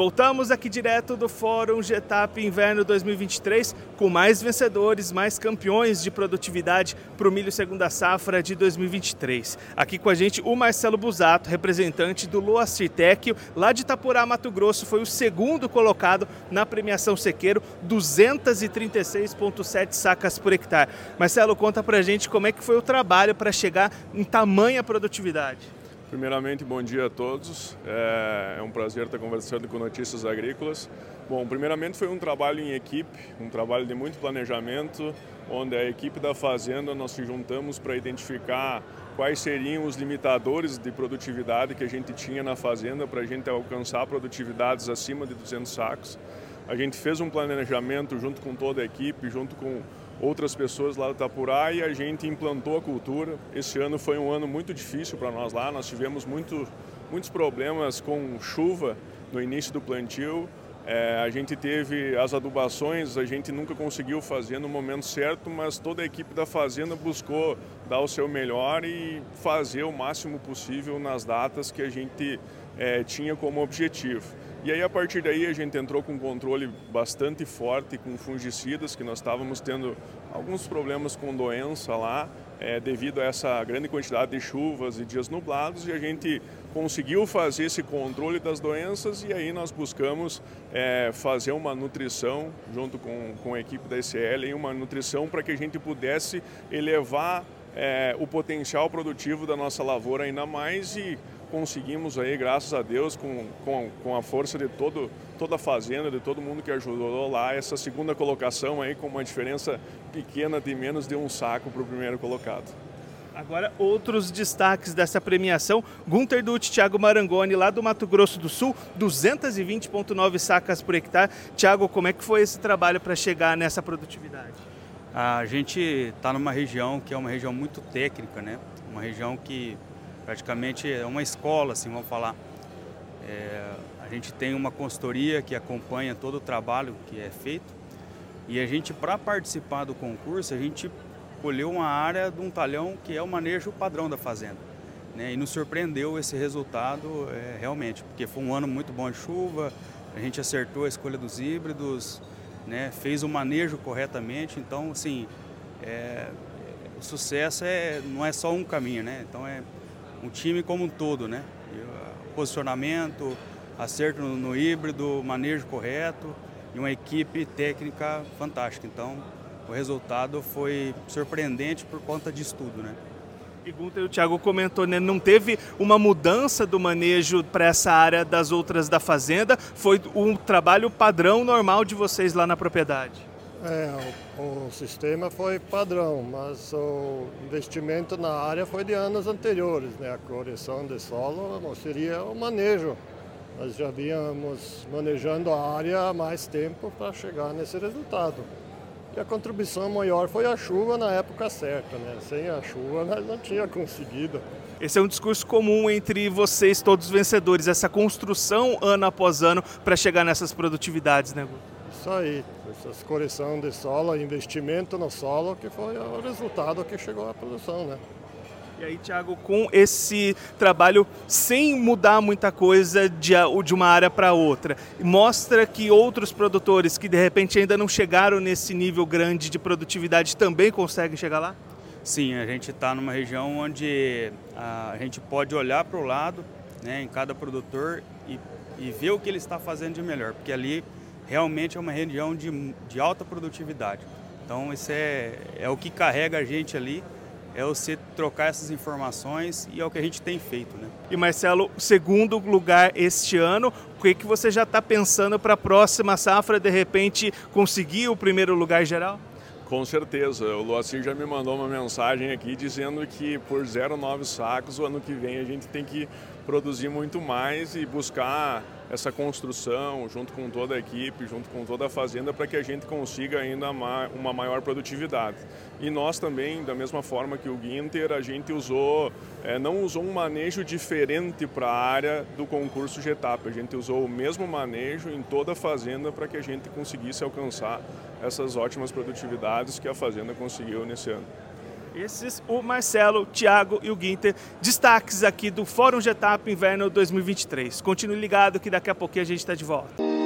Voltamos aqui direto do Fórum Getap Inverno 2023 com mais vencedores, mais campeões de produtividade para o milho segunda safra de 2023. Aqui com a gente o Marcelo Busato, representante do Loacir Tecchio, lá de Itapurá, Mato Grosso, foi o segundo colocado na premiação sequeiro, 236,7 sacas por hectare. Marcelo, conta para a gente como é que foi o trabalho para chegar em tamanha produtividade. Primeiramente, bom dia a todos. É, é um prazer estar conversando com Notícias Agrícolas. Bom, primeiramente foi um trabalho em equipe, um trabalho de muito planejamento, onde a equipe da fazenda nós se juntamos para identificar quais seriam os limitadores de produtividade que a gente tinha na fazenda para a gente alcançar produtividades acima de 200 sacos. A gente fez um planejamento junto com toda a equipe, junto com outras pessoas lá do Itapurá e a gente implantou a cultura. Esse ano foi um ano muito difícil para nós lá, nós tivemos muito, muitos problemas com chuva no início do plantio. É, a gente teve as adubações, a gente nunca conseguiu fazer no momento certo, mas toda a equipe da fazenda buscou dar o seu melhor e fazer o máximo possível nas datas que a gente é, tinha como objetivo. E aí a partir daí a gente entrou com um controle bastante forte com fungicidas, que nós estávamos tendo alguns problemas com doença lá, é, devido a essa grande quantidade de chuvas e dias nublados, e a gente conseguiu fazer esse controle das doenças e aí nós buscamos é, fazer uma nutrição junto com, com a equipe da ICL, uma nutrição para que a gente pudesse elevar é, o potencial produtivo da nossa lavoura ainda mais e conseguimos aí, graças a Deus, com, com, com a força de todo, toda a fazenda, de todo mundo que ajudou lá, essa segunda colocação aí com uma diferença pequena de menos de um saco para o primeiro colocado. Agora, outros destaques dessa premiação: Gunter Dutti, Thiago Marangoni, lá do Mato Grosso do Sul, 220,9 sacas por hectare. Thiago, como é que foi esse trabalho para chegar nessa produtividade? A gente está numa região que é uma região muito técnica, né? Uma região que praticamente é uma escola, assim, vamos falar. É, a gente tem uma consultoria que acompanha todo o trabalho que é feito e a gente, para participar do concurso, a gente colheu uma área de um talhão que é o manejo padrão da fazenda. Né? E nos surpreendeu esse resultado é, realmente, porque foi um ano muito bom de chuva, a gente acertou a escolha dos híbridos, né? fez o manejo corretamente, então assim, é, o sucesso é, não é só um caminho, né? Então é um time como um todo, né? Posicionamento, acerto no, no híbrido, manejo correto e uma equipe técnica fantástica. Então, o resultado foi surpreendente por conta disso tudo, né? Gunter, o Thiago comentou, né, não teve uma mudança do manejo para essa área das outras da fazenda, foi um trabalho padrão normal de vocês lá na propriedade. É, o, o, sistema foi padrão, mas o investimento na área foi de anos anteriores, né? A correção de solo seria o manejo. Nós já vínhamos manejando a área há mais tempo para chegar nesse resultado. E a contribuição maior foi a chuva na época certa, né? Sem a chuva nós não tinha conseguido. Esse é um discurso comum entre vocês, todos vencedores, essa construção ano após ano para chegar nessas produtividades, né? Isso aí, essa correção de solo, investimento no solo, que foi o resultado que chegou à produção, né? E aí, Thiago, com esse trabalho sem mudar muita coisa de, de uma área para outra, mostra que outros produtores que de repente ainda não chegaram nesse nível grande de produtividade também conseguem chegar lá? Sim, a gente está numa região onde a gente pode olhar para o lado, né, em cada produtor e, e ver o que ele está fazendo de melhor, porque ali realmente é uma região de, de alta produtividade. Então, isso é, é o que carrega a gente ali, é você trocar essas informações e é o que a gente tem feito. Né? E Marcelo, segundo lugar este ano, o que, que você já está pensando para a próxima safra, de repente, conseguir o primeiro lugar geral? Com certeza. O Luacir já me mandou uma mensagem aqui dizendo que por 0,9 sacos o ano que vem a gente tem que produzir muito mais e buscar essa construção junto com toda a equipe, junto com toda a fazenda, para que a gente consiga ainda uma maior produtividade. E nós também, da mesma forma que o Ginter, a gente usou, é, não usou um manejo diferente para a área do concurso GETAP, a gente usou o mesmo manejo em toda a fazenda para que a gente conseguisse alcançar essas ótimas produtividades que a fazenda conseguiu nesse ano. Esses, o Marcelo, o Thiago e o Guinter, destaques aqui do Fórum Getap Inverno 2023. Continue ligado que daqui a pouquinho a gente está de volta.